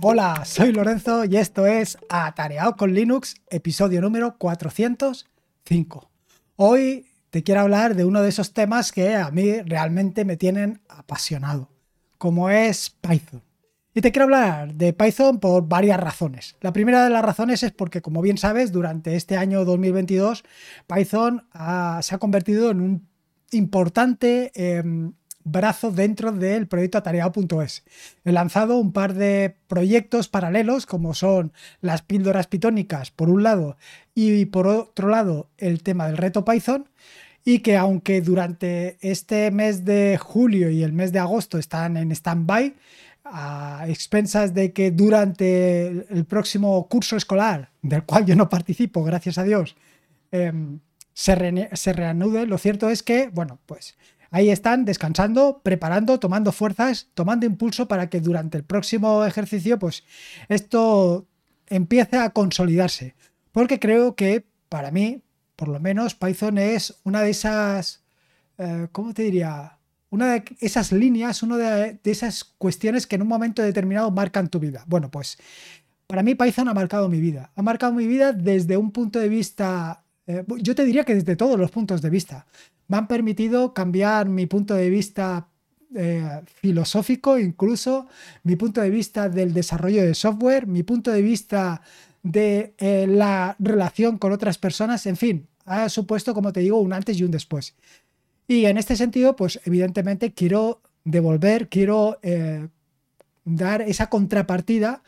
Hola, soy Lorenzo y esto es Atareado con Linux, episodio número 405. Hoy te quiero hablar de uno de esos temas que a mí realmente me tienen apasionado, como es Python. Y te quiero hablar de Python por varias razones. La primera de las razones es porque, como bien sabes, durante este año 2022, Python se ha convertido en un importante em, brazo dentro del proyecto atareado.es. He lanzado un par de proyectos paralelos, como son las píldoras pitónicas, por un lado, y por otro lado, el tema del reto Python. Y que aunque durante este mes de julio y el mes de agosto están en stand-by, a expensas de que durante el próximo curso escolar, del cual yo no participo, gracias a Dios, em, se, se reanude, lo cierto es que, bueno, pues Ahí están descansando, preparando, tomando fuerzas, tomando impulso para que durante el próximo ejercicio, pues esto empiece a consolidarse. Porque creo que para mí, por lo menos, Python es una de esas, eh, ¿cómo te diría? Una de esas líneas, una de, esas cuestiones que en un momento determinado marcan tu vida. Bueno, pues para mí Python ha marcado mi vida. Ha marcado mi vida desde un punto de vista, eh, yo te diría que desde todos los puntos de vista me han permitido cambiar mi punto de vista eh, filosófico, incluso mi punto de vista del desarrollo de software, mi punto de vista de eh, la relación con otras personas, en fin, ha supuesto, como te digo, un antes y un después. Y en este sentido, pues evidentemente quiero devolver, quiero eh, dar esa contrapartida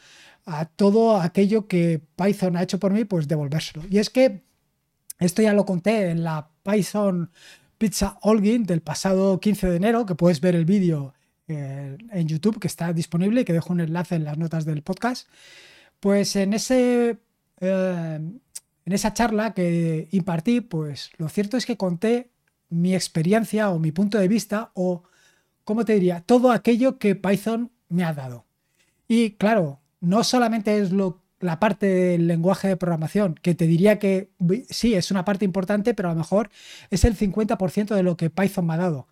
a todo aquello que Python ha hecho por mí, pues devolvérselo. Y es que esto ya lo conté en la Python Pizza Holguín del pasado 15 de enero, que puedes ver el vídeo eh, en YouTube, que está disponible y que dejo un enlace en las notas del podcast. Pues en, ese, eh, en esa charla que impartí, pues lo cierto es que conté mi experiencia o mi punto de vista o, ¿cómo te diría? Todo aquello que Python me ha dado. Y claro, no solamente es lo la parte del lenguaje de programación, que te diría que sí, es una parte importante, pero a lo mejor es el 50% de lo que Python me ha dado.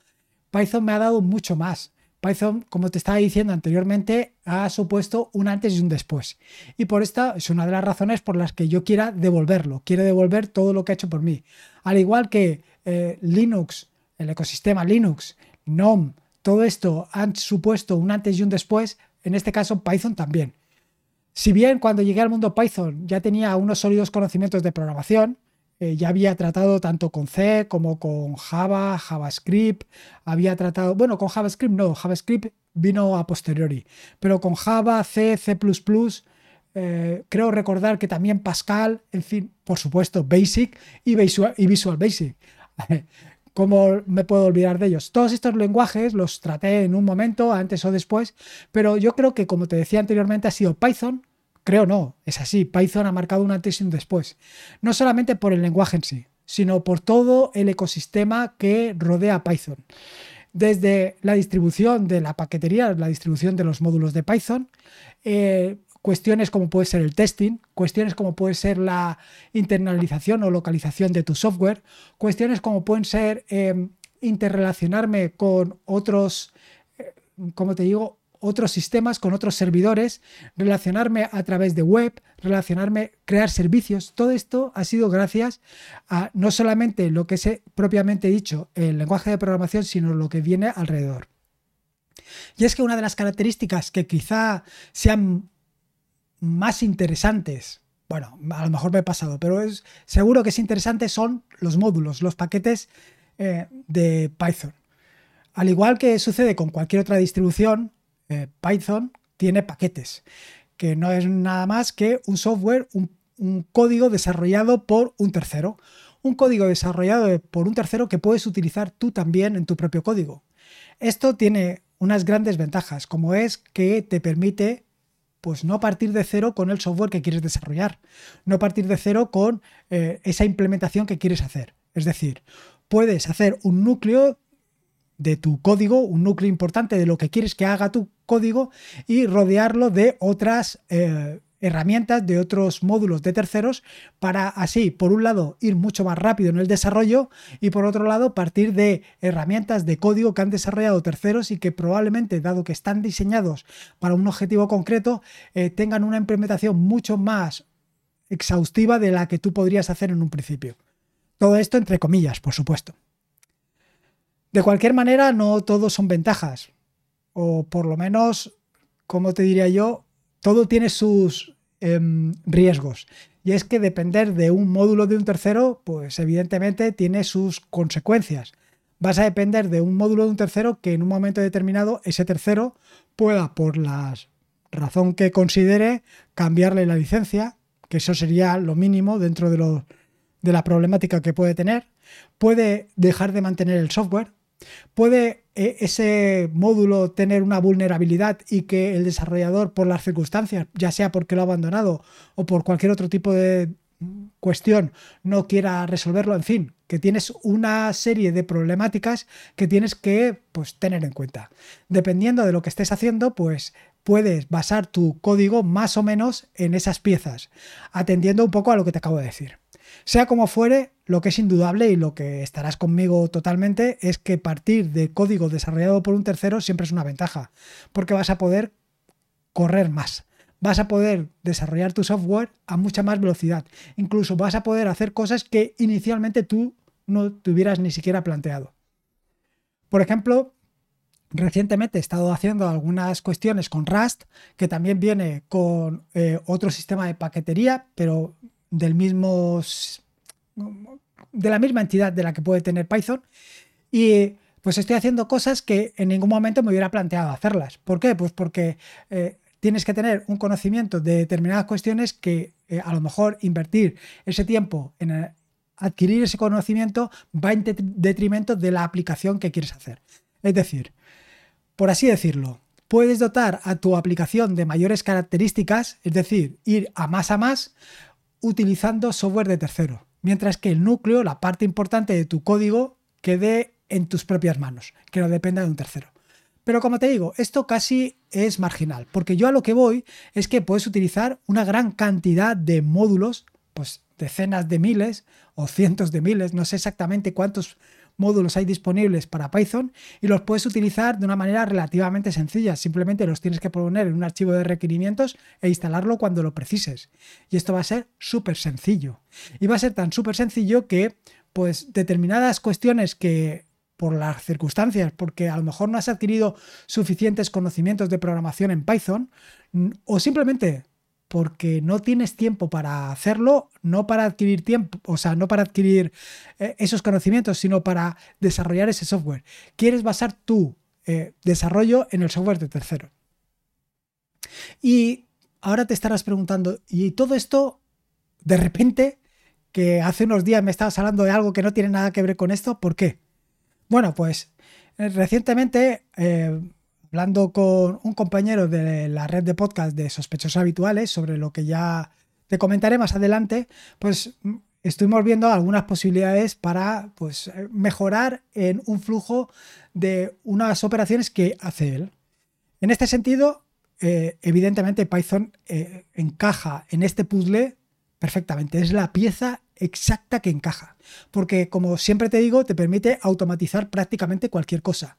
Python me ha dado mucho más. Python, como te estaba diciendo anteriormente, ha supuesto un antes y un después. Y por esta es una de las razones por las que yo quiera devolverlo. Quiero devolver todo lo que ha hecho por mí. Al igual que eh, Linux, el ecosistema Linux, GNOME, todo esto han supuesto un antes y un después, en este caso Python también. Si bien cuando llegué al mundo Python ya tenía unos sólidos conocimientos de programación, eh, ya había tratado tanto con C como con Java, JavaScript, había tratado, bueno, con JavaScript no, JavaScript vino a posteriori, pero con Java, C, C ⁇ eh, creo recordar que también Pascal, en fin, por supuesto, Basic y Visual, y Visual Basic. ¿Cómo me puedo olvidar de ellos? Todos estos lenguajes los traté en un momento, antes o después, pero yo creo que, como te decía anteriormente, ha sido Python Creo no, es así. Python ha marcado un antes y un después. No solamente por el lenguaje en sí, sino por todo el ecosistema que rodea Python. Desde la distribución de la paquetería, la distribución de los módulos de Python, eh, cuestiones como puede ser el testing, cuestiones como puede ser la internalización o localización de tu software, cuestiones como pueden ser eh, interrelacionarme con otros, eh, como te digo, otros sistemas, con otros servidores, relacionarme a través de web, relacionarme, crear servicios. Todo esto ha sido gracias a no solamente lo que es propiamente dicho el lenguaje de programación, sino lo que viene alrededor. Y es que una de las características que quizá sean más interesantes, bueno, a lo mejor me he pasado, pero es seguro que es interesante son los módulos, los paquetes eh, de Python. Al igual que sucede con cualquier otra distribución, eh, Python tiene paquetes, que no es nada más que un software, un, código desarrollado por un tercero. Un código desarrollado por un tercero que puedes utilizar tú también en tu propio código. Esto tiene unas grandes ventajas, como es que te permite pues no partir de cero con el software que quieres desarrollar, no partir de cero con eh, esa implementación que quieres hacer. Es decir, puedes hacer un núcleo de tu código, un núcleo importante de lo que quieres que haga tu código y rodearlo de otras, eh, herramientas de otros módulos de terceros para así, por un lado, ir mucho más rápido en el desarrollo y por otro lado, partir de herramientas de código que han desarrollado terceros y que probablemente, dado que están diseñados para un objetivo concreto, eh, tengan una implementación mucho más exhaustiva de la que tú podrías hacer en un principio. Todo esto entre comillas, por supuesto. De cualquier manera, no todos son ventajas, o por lo menos, como te diría yo, todo tiene sus em, riesgos. Y es que depender de un módulo de un tercero, pues evidentemente tiene sus consecuencias. Vas a depender de un módulo de un tercero que en un momento determinado ese tercero pueda, por la razón que considere, cambiarle la licencia, que eso sería lo mínimo dentro de, de la problemática que puede tener. Puede dejar de mantener el software, ¿Puede eh, ese módulo tener una vulnerabilidad y que el desarrollador, por las circunstancias, ya sea porque lo ha abandonado o por cualquier otro tipo de cuestión, no quiera resolverlo? En fin, que tienes una serie de problemáticas que tienes que pues, tener en cuenta. Dependiendo de lo que estés haciendo, pues puedes basar tu código más o menos en esas piezas, atendiendo un poco a lo que te acabo de decir. Sea como fuere, lo que es indudable y lo que estarás conmigo totalmente es que partir de código desarrollado por un tercero siempre es una ventaja, porque vas a poder correr más, vas a poder desarrollar tu software a mucha más velocidad, incluso vas a poder hacer cosas que inicialmente tú no te hubieras ni siquiera planteado. Por ejemplo, Recientemente he estado haciendo algunas cuestiones con Rust, que también viene con eh, otro sistema de paquetería, pero del mismo de la misma entidad de la que puede tener Python y pues estoy haciendo cosas que en ningún momento me hubiera planteado hacerlas. ¿Por qué? Pues porque eh, tienes que tener un conocimiento de determinadas cuestiones que eh, a lo mejor invertir ese tiempo en eh, adquirir ese conocimiento va en detrimento de la aplicación que quieres hacer. Es decir, por así decirlo, puedes dotar a tu aplicación de mayores características, es decir, ir a más a más, utilizando software de tercero, mientras que el núcleo, la parte importante de tu código, quede en tus propias manos, que no dependa de un tercero. Pero como te digo, esto casi es marginal, porque yo a lo que voy es que puedes utilizar una gran cantidad de módulos, pues decenas de miles o cientos de miles, no sé exactamente cuántos módulos hay disponibles para Python y los puedes utilizar de una manera relativamente sencilla. Simplemente los tienes que poner en un archivo de requerimientos e instalarlo cuando lo precises. Y esto va a ser súper sencillo. Y va a ser tan súper sencillo que pues determinadas cuestiones que por las circunstancias, porque a lo mejor no has adquirido suficientes conocimientos de programación en Python, o simplemente porque no tienes tiempo para hacerlo, no para adquirir tiempo, o sea, no para adquirir eh, esos conocimientos, sino para desarrollar ese software. Quieres basar tu eh, desarrollo en el software de tercero. Y ahora te estarás preguntando, ¿y todo esto de repente, que hace unos días me estabas hablando de algo que no tiene nada que ver con esto, ¿por qué? Bueno, pues eh, recientemente hablando con un compañero de la red de podcast de sospechosos habituales sobre lo que ya te comentaré más adelante, pues mm, estuvimos viendo algunas posibilidades para pues, eh, mejorar en un flujo de unas operaciones que hace él. En este sentido, eh, evidentemente Python eh, encaja en este puzzle perfectamente. Es la pieza exacta que encaja. Porque, como siempre te digo, te permite automatizar prácticamente cualquier cosa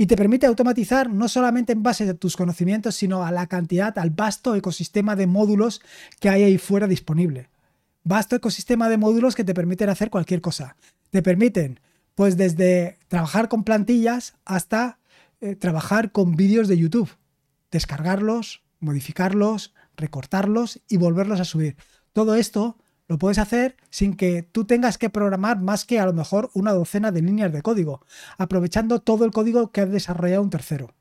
y te permite automatizar no solamente en base a tus conocimientos, sino a la cantidad, al vasto ecosistema de módulos que hay ahí fuera disponible. Vasto ecosistema de módulos que te permiten hacer cualquier cosa. Te permiten, pues desde trabajar con plantillas hasta eh, trabajar con vídeos de YouTube. Descargarlos, modificarlos, recortarlos y volverlos a subir. Todo esto lo puedes hacer sin que tú tengas que programar más que a lo mejor una docena de líneas de código, aprovechando todo el código que ha desarrollado un tercero.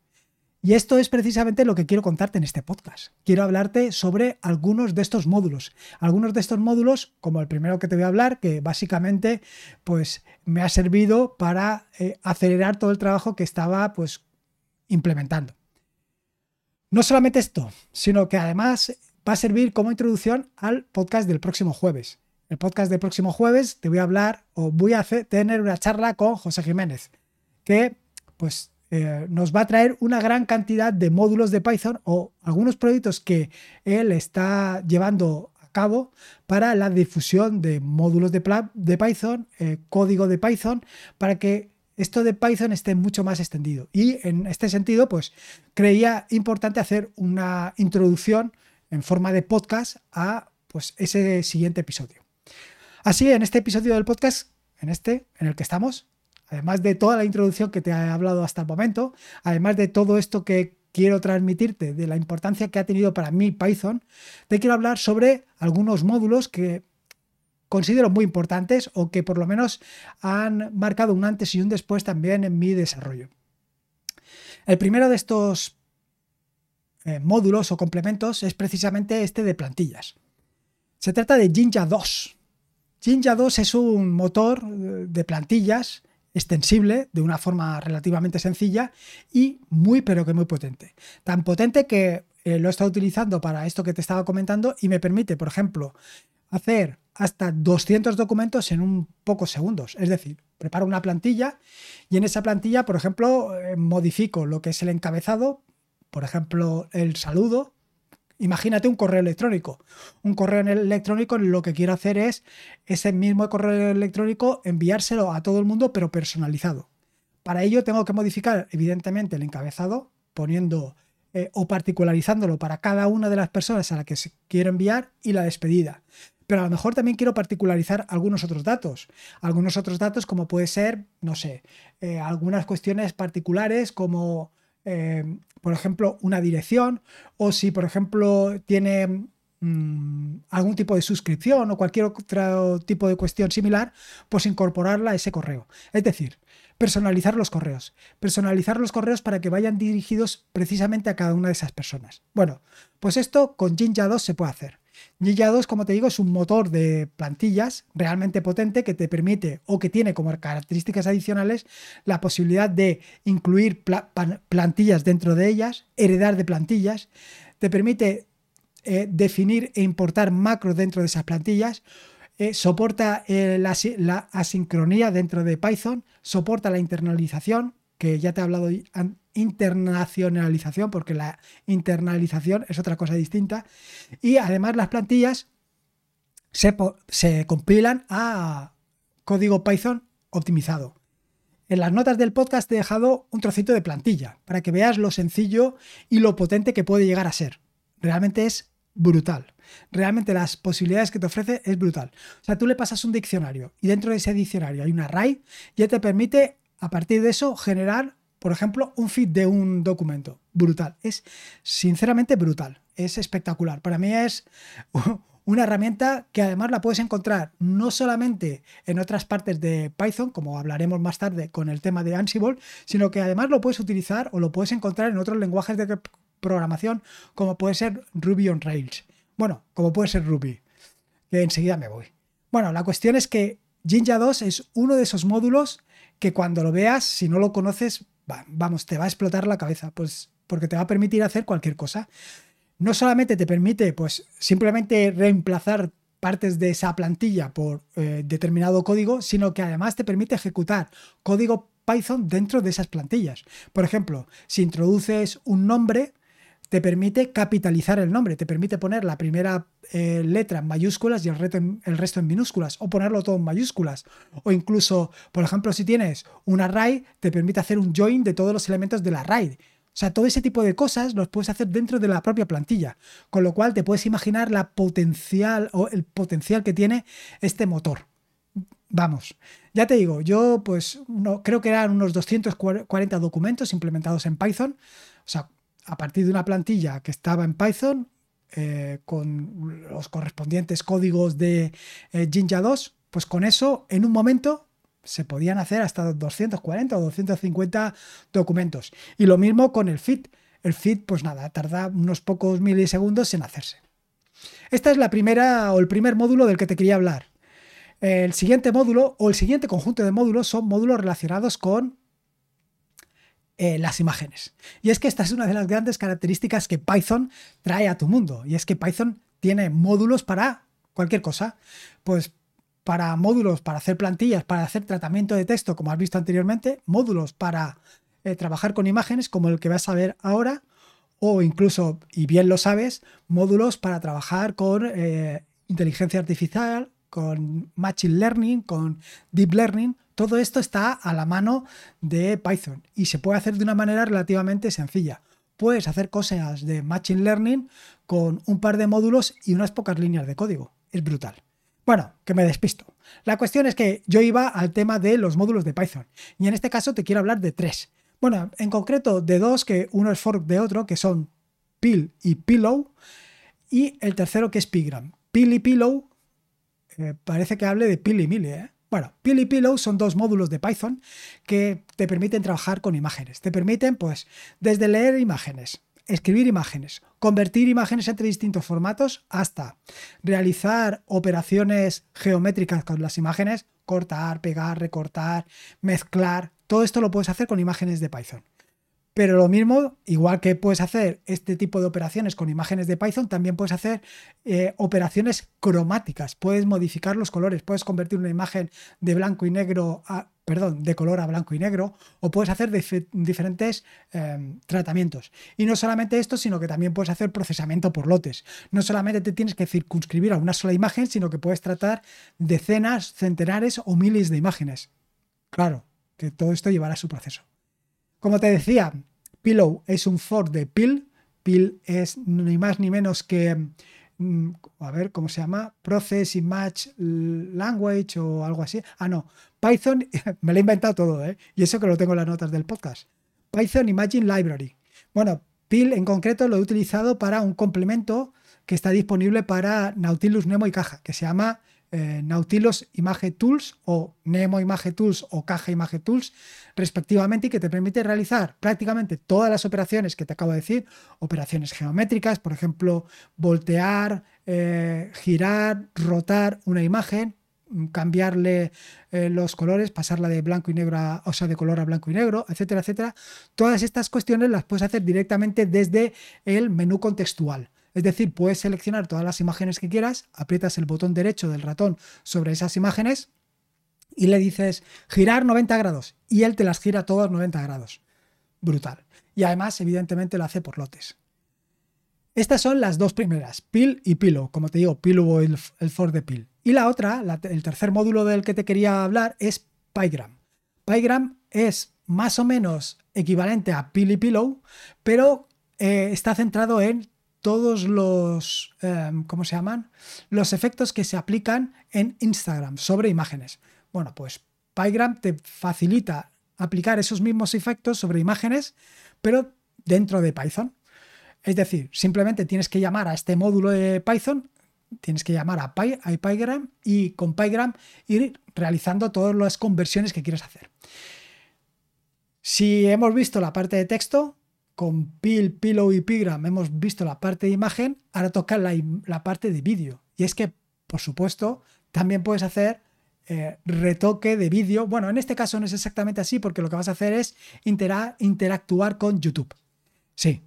Y esto es precisamente lo que quiero contarte en este podcast. Quiero hablarte sobre algunos de estos módulos. Algunos de estos módulos, como el primero que te voy a hablar, que básicamente pues, me ha servido para eh, acelerar todo el trabajo que estaba pues, implementando. No solamente esto, sino que además va a servir como introducción al podcast del próximo jueves. El podcast del próximo jueves te voy a hablar o voy a hacer, tener una charla con José Jiménez, que pues eh, nos va a traer una gran cantidad de módulos de Python o algunos proyectos que él está llevando a cabo para la difusión de módulos de, de Python, eh, código de Python, para que esto de Python esté mucho más extendido. Y en este sentido, pues creía importante hacer una introducción en forma de podcast a pues, ese siguiente episodio. Así, en este episodio del podcast, en este, en el que estamos, además de toda la introducción que te he hablado hasta el momento, además de todo esto que quiero transmitirte, de la importancia que ha tenido para mí Python, te quiero hablar sobre algunos módulos que considero muy importantes o que por lo menos han marcado un antes y un después también en mi desarrollo. El primero de estos eh, módulos o complementos es precisamente este de plantillas. Se trata de Jinja 2. Jinja 2 es un motor eh, de plantillas extensible de una forma relativamente sencilla y muy pero que muy potente. Tan potente que eh, lo he estado utilizando para esto que te estaba comentando y me permite, por ejemplo, hacer hasta 200 documentos en un pocos segundos. Es decir, preparo una plantilla y en esa plantilla, por ejemplo, modifico lo que es el encabezado, por ejemplo, el saludo, Imagínate un correo electrónico. Un correo electrónico lo que quiero hacer es ese mismo correo electrónico enviárselo a todo el mundo, pero personalizado. Para ello tengo que modificar, evidentemente, el encabezado, poniendo eh, o particularizándolo para cada una de las personas a las que quiero enviar y la despedida. Pero a lo mejor también quiero particularizar algunos otros datos. Algunos otros datos como puede ser, no sé, eh, algunas cuestiones particulares como eh, por ejemplo, una dirección o si, por ejemplo, tiene mm, algún tipo de suscripción o cualquier otro tipo de cuestión similar, pues incorporarla a ese correo. Es decir, personalizar los correos. Personalizar los correos para que vayan dirigidos precisamente a cada una de esas personas. Bueno, pues esto con Jinja 2 se puede hacer. Jinja 2, como te digo, es un motor de plantillas realmente potente que te permite o que tiene como características adicionales la posibilidad de incluir plantillas dentro de ellas, heredar de plantillas, te permite eh, definir e importar macros dentro de esas plantillas, eh, soporta eh, la, la, asincronía dentro de Python, soporta la internalización, que ya te he hablado internacionalización, porque la internalización es otra cosa distinta. Y además las plantillas se, se compilan a código Python optimizado. En las notas del podcast te he dejado un trocito de plantilla para que veas lo sencillo y lo potente que puede llegar a ser. Realmente es brutal. Realmente las posibilidades que te ofrece es brutal. O sea, tú le pasas un diccionario y dentro de ese diccionario hay un array, ya te permite a partir de eso generar por ejemplo, un feed de un documento. Brutal. Es sinceramente brutal. Es espectacular. Para mí es una herramienta que además la puedes encontrar no solamente en otras partes de Python, como hablaremos más tarde con el tema de Ansible, sino que además lo puedes utilizar o lo puedes encontrar en otros lenguajes de programación, como puede ser Ruby on Rails. Bueno, como puede ser Ruby, que enseguida me voy. Bueno, la cuestión es que Jinja 2 es uno de esos módulos que cuando lo veas, si no lo conoces, vamos, te va a explotar la cabeza, pues porque te va a permitir hacer cualquier cosa. No solamente te permite, pues, simplemente reemplazar partes de esa plantilla por eh, determinado código, sino que además te permite ejecutar código Python dentro de esas plantillas. Por ejemplo, si introduces un nombre, te permite capitalizar el nombre, te permite poner la primera eh, letra en mayúsculas y el, resto en, el resto en minúsculas, o ponerlo todo en mayúsculas. O incluso, por ejemplo, si tienes un array, te permite hacer un join de todos los elementos del array. O sea, todo ese tipo de cosas los puedes hacer dentro de la propia plantilla, con lo cual te puedes imaginar la potencial o el potencial que tiene este motor. Vamos, ya te digo, yo pues no, creo que eran unos 240 documentos implementados en Python, o sea, a partir de una plantilla que estaba en Python eh, con los correspondientes códigos de eh, Jinja 2, pues con eso en un momento se podían hacer hasta 240 o 250 documentos. Y lo mismo con el feed. El feed, pues nada, tarda unos pocos milisegundos en hacerse. Esta es la primera o el primer módulo del que te quería hablar. El siguiente módulo o el siguiente conjunto de módulos son módulos relacionados con eh, las imágenes. Y es que esta es una de las grandes características que Python trae a tu mundo. Y es que Python tiene módulos para cualquier cosa. Pues para módulos para hacer plantillas, para hacer tratamiento de texto, como has visto anteriormente, módulos para eh, trabajar con imágenes como el que vas a ver ahora, o incluso, y bien lo sabes, módulos para trabajar con eh, inteligencia artificial, con Machine Learning, con Deep Learning. Todo esto está a la mano de Python y se puede hacer de una manera relativamente sencilla. Puedes hacer cosas de Machine Learning con un par de módulos y unas pocas líneas de código. Es brutal. Bueno, que me despisto. La cuestión es que yo iba al tema de los módulos de Python y en este caso te quiero hablar de tres. Bueno, en concreto de dos, que uno es fork de otro, que son Pill y Pillow, y el tercero que es Pigram. Y Pillow, eh, parece que hable de Pill y Mille, ¿eh? Bueno, Pill y Pillow son dos módulos de Python que te permiten trabajar con imágenes. Te permiten, pues, desde leer imágenes, escribir imágenes, convertir imágenes entre distintos formatos, hasta realizar operaciones geométricas con las imágenes, cortar, pegar, recortar, mezclar. Todo esto lo puedes hacer con imágenes de Python. Pero lo mismo, igual que puedes hacer este tipo de operaciones con imágenes de Python, también puedes hacer eh, operaciones cromáticas. Puedes modificar los colores, puedes convertir una imagen de blanco y negro a, perdón, de color a blanco y negro, o puedes hacer diferentes em, tratamientos. Y no solamente esto, sino que también puedes hacer procesamiento por lotes. No solamente te tienes que circunscribir a una sola imagen, sino que puedes tratar decenas, centenares o miles de imágenes. Claro, que todo esto llevará su proceso. Como te decía, Pillow es un fork de Pill. Pill es ni más ni menos que, mm, a ver, ¿cómo se llama? Process Image Language o algo así. Ah, no. Python, me lo he inventado todo, ¿eh? Y eso que lo tengo en las notas del podcast. Python Imagine Library. Bueno, Pill en concreto lo he utilizado para un complemento que está disponible para Nautilus Nemo y Caja, que se llama eh, Nautilus Image Tools o Nemo Image Tools o Caja Image Tools respectivamente y que te permite realizar prácticamente todas las operaciones que te acabo de decir, operaciones geométricas, por ejemplo, voltear, eh, girar, rotar una imagen, mm, cambiarle eh, los colores, pasarla de blanco y negro a, o sea, de color a blanco y negro, etcétera, etcétera. Todas estas cuestiones las puedes hacer directamente desde el menú contextual. Es decir, puedes seleccionar todas las imágenes que quieras, aprietas el botón derecho del ratón sobre esas imágenes y le dices girar 90 grados y él te las gira todas 90 grados. Brutal. Y además, evidentemente, lo hace por lotes. Estas son las dos primeras, Pill y Pillow. Como te digo, Pillow el, el for de Pill. Y la otra, el tercer módulo del que te quería hablar, es PyGram. PyGram es más o menos equivalente a Pill y Pillow, pero eh, está centrado en todos los, em, ¿cómo se llaman? Los efectos que se aplican en Instagram sobre imágenes. Bueno, pues PyGram te facilita aplicar esos mismos efectos sobre imágenes, pero dentro de Python. Es decir, simplemente tienes que llamar a este módulo de Python, tienes que llamar a, Py, a PyGram y con PyGram ir realizando todas las conversiones que quieres hacer. Si hemos visto la parte de texto, con Pill, Pillow y Pigram hemos visto la parte de imagen, ahora toca la, parte de vídeo. Y es que, por supuesto, también puedes hacer eh, retoque de vídeo. Bueno, en este caso no es exactamente así porque lo que vas a hacer es interactuar con YouTube. Sí.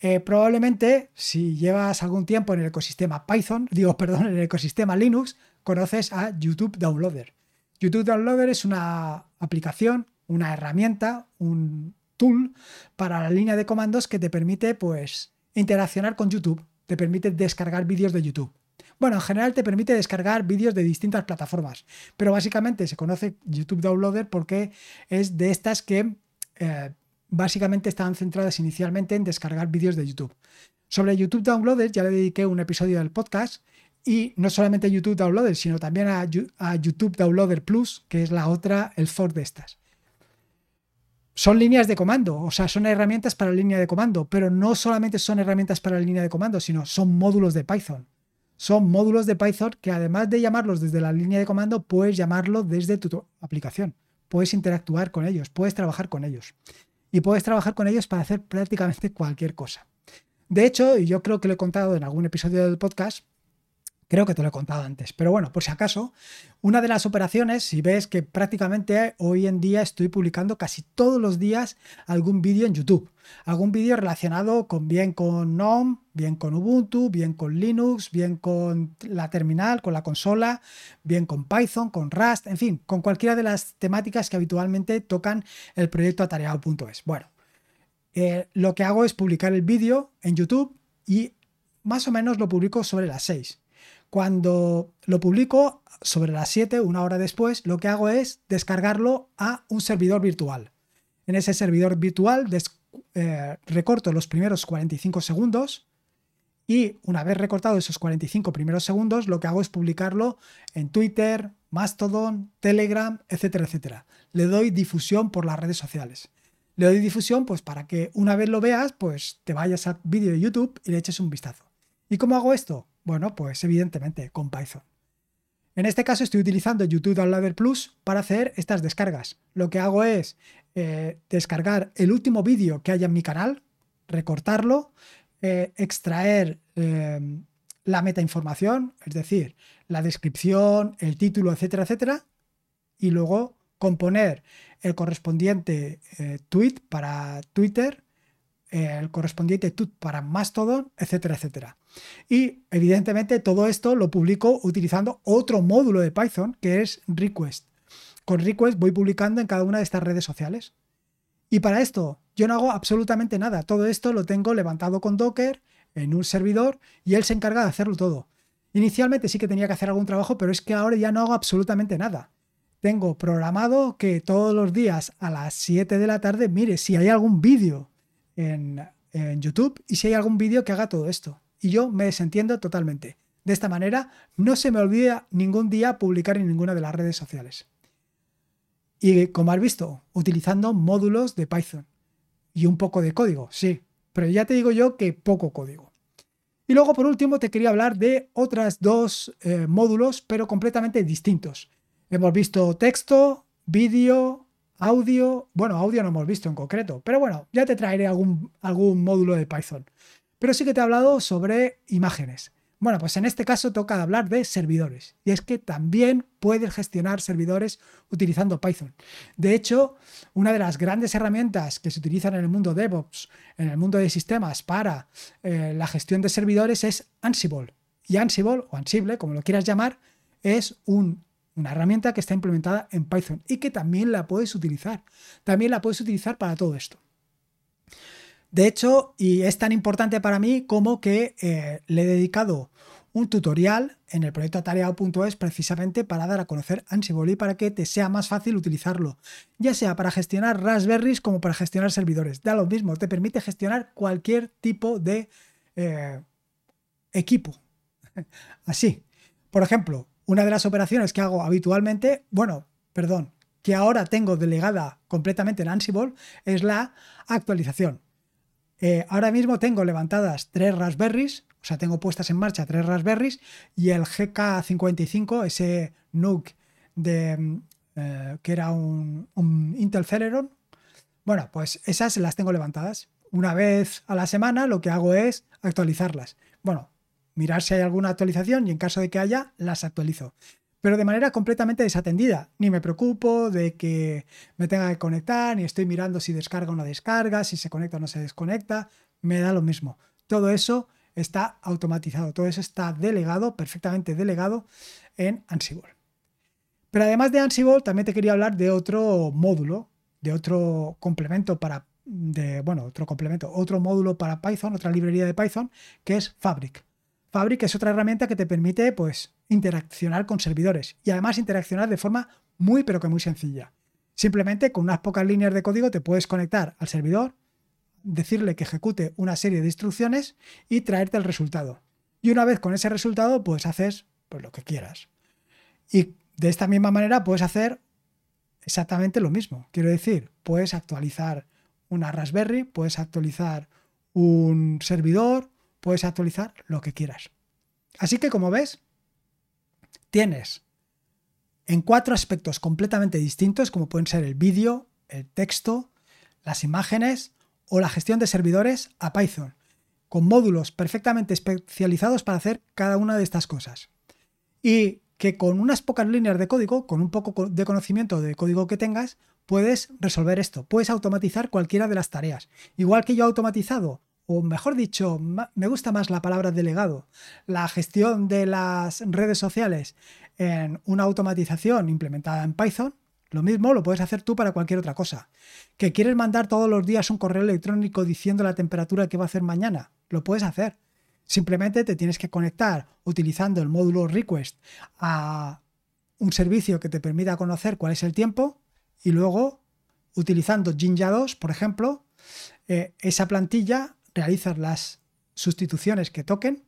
Eh, probablemente si llevas algún tiempo en el ecosistema Python, digo, perdón, en el ecosistema Linux, conoces a YouTube Downloader. YouTube Downloader es una aplicación, una herramienta, un, tool para la línea de comandos que te permite pues interaccionar con YouTube, te permite descargar vídeos de YouTube. Bueno, en general te permite descargar vídeos de distintas plataformas, pero básicamente se conoce YouTube Downloader porque es de estas que eh, básicamente estaban centradas inicialmente en descargar vídeos de YouTube. Sobre YouTube Downloader ya le dediqué un episodio del podcast y no solamente YouTube Downloader, sino también a, a YouTube Downloader Plus, que es la otra, el for de estas son líneas de comando, o sea, son herramientas para línea de comando, pero no solamente son herramientas para línea de comando, sino son módulos de Python. Son módulos de Python que además de llamarlos desde la línea de comando, puedes llamarlo desde tu aplicación. Puedes interactuar con ellos, puedes trabajar con ellos. Y puedes trabajar con ellos para hacer prácticamente cualquier cosa. De hecho, y yo creo que lo he contado en algún episodio del podcast, Creo que te lo he contado antes, pero bueno, por si acaso, una de las operaciones, si ves que prácticamente hoy en día estoy publicando casi todos los días algún vídeo en YouTube, algún vídeo relacionado con bien con GNOME, bien con Ubuntu, bien con Linux, bien con la terminal, con la consola, bien con Python, con Rust, en fin, con cualquiera de las temáticas que habitualmente tocan el proyecto atareado.es. Bueno, eh, lo que hago es publicar el vídeo en YouTube y más o menos lo publico sobre las 6 cuando lo publico sobre las 7, una hora después, lo que hago es descargarlo a un servidor virtual. En ese servidor virtual eh, recorto los primeros 45 segundos y una vez recortado esos 45 primeros segundos, lo que hago es publicarlo en Twitter, Mastodon, Telegram, etcétera, etcétera. Le doy difusión por las redes sociales. Le doy difusión pues para que una vez lo veas, pues te vayas al vídeo de YouTube y le eches un vistazo. ¿Y cómo hago esto? Bueno, pues evidentemente con Python. En este caso estoy utilizando YouTube Downloader Plus para hacer estas descargas. Lo que hago es eh, descargar el último vídeo que haya en mi canal, recortarlo, eh, extraer eh, la metainformación, es decir, la descripción, el título, etcétera, etcétera, y luego componer el correspondiente tweet para Twitter el correspondiente tut para Mastodon, etcétera, etcétera. Y evidentemente todo esto lo publico utilizando otro módulo de Python que es Request. Con Request voy publicando en cada una de estas redes sociales. Y para esto yo no hago absolutamente nada. Todo esto lo tengo levantado con Docker en un servidor y él se encarga de hacerlo todo. Inicialmente sí que tenía que hacer algún trabajo, pero es que ahora ya no hago absolutamente nada. Tengo programado que todos los días a las 7 de la tarde, mire, si hay algún vídeo en, YouTube y si hay algún vídeo que haga todo esto. Y yo me desentiendo totalmente. De esta manera no se me olvida ningún día publicar en ninguna de las redes sociales. Y como has visto, utilizando módulos de Python. Y un poco de código, sí. Pero ya te digo yo que poco código. Y luego por último te quería hablar de otras dos eh, módulos, pero completamente distintos. Hemos visto texto, vídeo, Audio, bueno, audio no hemos visto en concreto, pero bueno, ya te traeré algún, algún módulo de Python. Pero sí que te he hablado sobre imágenes. Bueno, pues en este caso toca hablar de servidores. Y es que también puedes gestionar servidores utilizando Python. De hecho, una de las grandes herramientas que se utilizan en el mundo DevOps, en el mundo de sistemas para eh, la gestión de servidores es Ansible. Y Ansible, o Ansible, como lo quieras llamar, es un una herramienta que está implementada en Python y que también la puedes utilizar. También la puedes utilizar para todo esto. De hecho, y es tan importante para mí como que eh, le he dedicado un tutorial en el proyecto atareado.es precisamente para dar a conocer Ansible y para que te sea más fácil utilizarlo, ya sea para gestionar Raspberries como para gestionar servidores. Da lo mismo, te permite gestionar cualquier tipo de eh, equipo. Así, por ejemplo, una de las operaciones que hago habitualmente, bueno, perdón, que ahora tengo delegada completamente en Ansible, es la actualización. Eh, ahora mismo tengo levantadas tres Raspberries, o sea, tengo puestas en marcha tres Raspberries y el GK55, ese NUC de, eh, que era un, un Intel Celeron, bueno, pues esas las tengo levantadas. Una vez a la semana lo que hago es actualizarlas. Bueno, mirar si hay alguna actualización y en caso de que haya, las actualizo. Pero de manera completamente desatendida. Ni me preocupo de que me tenga que conectar, ni estoy mirando si descarga o no descarga, si se conecta o no se desconecta. Me da lo mismo. Todo eso está automatizado, todo eso está delegado, perfectamente delegado en Ansible. Pero además de Ansible, también te quería hablar de otro módulo, de otro complemento para, de, bueno, otro complemento, otro módulo para Python, otra librería de Python, que es Fabric. Fabric es otra herramienta que te permite pues, interaccionar con servidores y además interaccionar de forma muy pero que muy sencilla. Simplemente con unas pocas líneas de código te puedes conectar al servidor, decirle que ejecute una serie de instrucciones y traerte el resultado. Y una vez con ese resultado, pues haces pues, lo que quieras. Y de esta misma manera puedes hacer exactamente lo mismo. Quiero decir, puedes actualizar una Raspberry, puedes actualizar un servidor, puedes actualizar lo que quieras. Así que como ves, tienes en cuatro aspectos completamente distintos, como pueden ser el vídeo, el texto, las imágenes o la gestión de servidores a Python, con módulos perfectamente especializados para hacer cada una de estas cosas. y que con unas pocas líneas de código, con un poco de conocimiento de código que tengas, puedes resolver esto, puedes automatizar cualquiera de las tareas. Igual que yo he automatizado, o mejor dicho, me gusta más la palabra delegado, la gestión de las redes sociales en una automatización implementada en Python, lo mismo lo puedes hacer tú para cualquier otra cosa. ¿Que quieres mandar todos los días un correo electrónico diciendo la temperatura que va a hacer mañana? Lo puedes hacer. Simplemente te tienes que conectar utilizando el módulo request a un servicio que te permita conocer cuál es el tiempo y luego utilizando Jinja 2, por ejemplo, eh, esa plantilla realizas las sustituciones que toquen,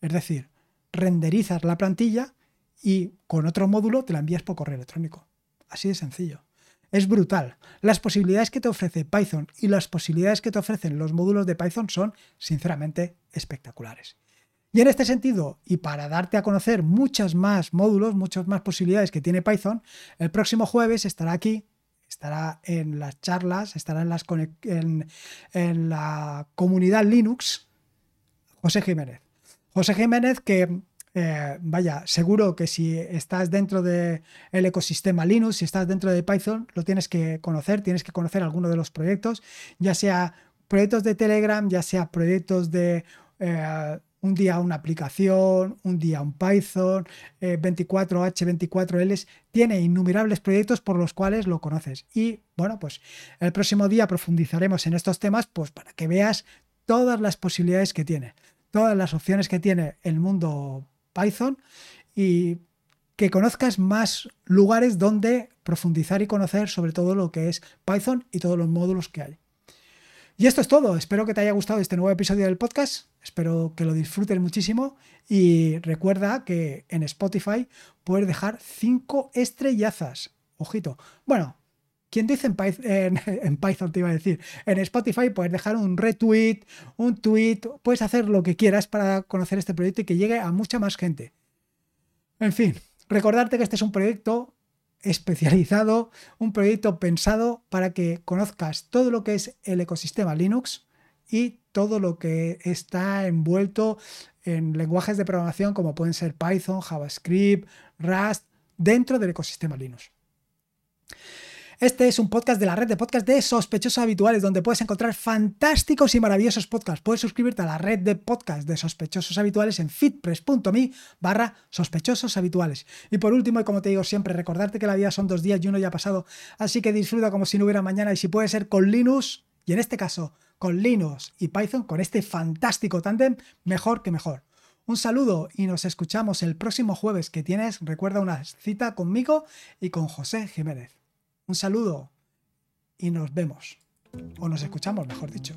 es decir, renderizas la plantilla y con otro módulo te la envías por correo electrónico. Así de sencillo. Es brutal. Las posibilidades que te ofrece Python y las posibilidades que te ofrecen los módulos de Python son sinceramente espectaculares. Y en este sentido, y para darte a conocer muchas más módulos, muchas más posibilidades que tiene Python, el próximo jueves estará aquí, estará en las charlas, estará en, las en, en la comunidad Linux, José Jiménez. José Jiménez que eh, vaya, seguro que si estás dentro del ecosistema Linux, si estás dentro de Python, lo tienes que conocer, tienes que conocer alguno de los proyectos, ya sea proyectos de Telegram, ya sea proyectos de eh, un día una aplicación, un día un Python, 24H24L, eh, tiene innumerables proyectos por los cuales lo conoces. Y bueno, pues el próximo día profundizaremos en estos temas, pues para que veas todas las posibilidades que tiene, todas las opciones que tiene el mundo Python y que conozcas más lugares donde profundizar y conocer sobre todo lo que es Python y todos los módulos que hay. Y esto es todo. Espero que te haya gustado este nuevo episodio del podcast. Espero que lo disfrutes muchísimo. Y recuerda que en Spotify puedes dejar cinco estrellazas. Ojito. Bueno, quien dice en Python, te iba a decir, en Spotify puedes dejar un retweet, un tweet, puedes hacer lo que quieras para conocer este proyecto y que llegue a mucha más gente. En fin, recordarte que este es un proyecto especializado, un proyecto pensado para que conozcas todo lo que es el ecosistema Linux y todo lo que está envuelto en lenguajes de programación como pueden ser Python, JavaScript, Rust, dentro del ecosistema Linux. Este es un podcast de la red de podcast de sospechosos habituales, donde puedes encontrar fantásticos y maravillosos podcasts. Puedes suscribirte a la red de podcast de sospechosos habituales en fitpress.me barra sospechosos habituales. Y por último, y como te digo siempre, recordarte que la vida son dos días y uno ya ha pasado, así que disfruta como si no hubiera mañana y si puede ser con Linux, y en este caso con Linux y Python, con este fantástico tándem, mejor que mejor. Un saludo y nos escuchamos el próximo jueves que tienes, recuerda una cita conmigo y con José Jiménez. Un saludo y nos vemos. O nos escuchamos, mejor dicho.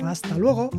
Hasta luego.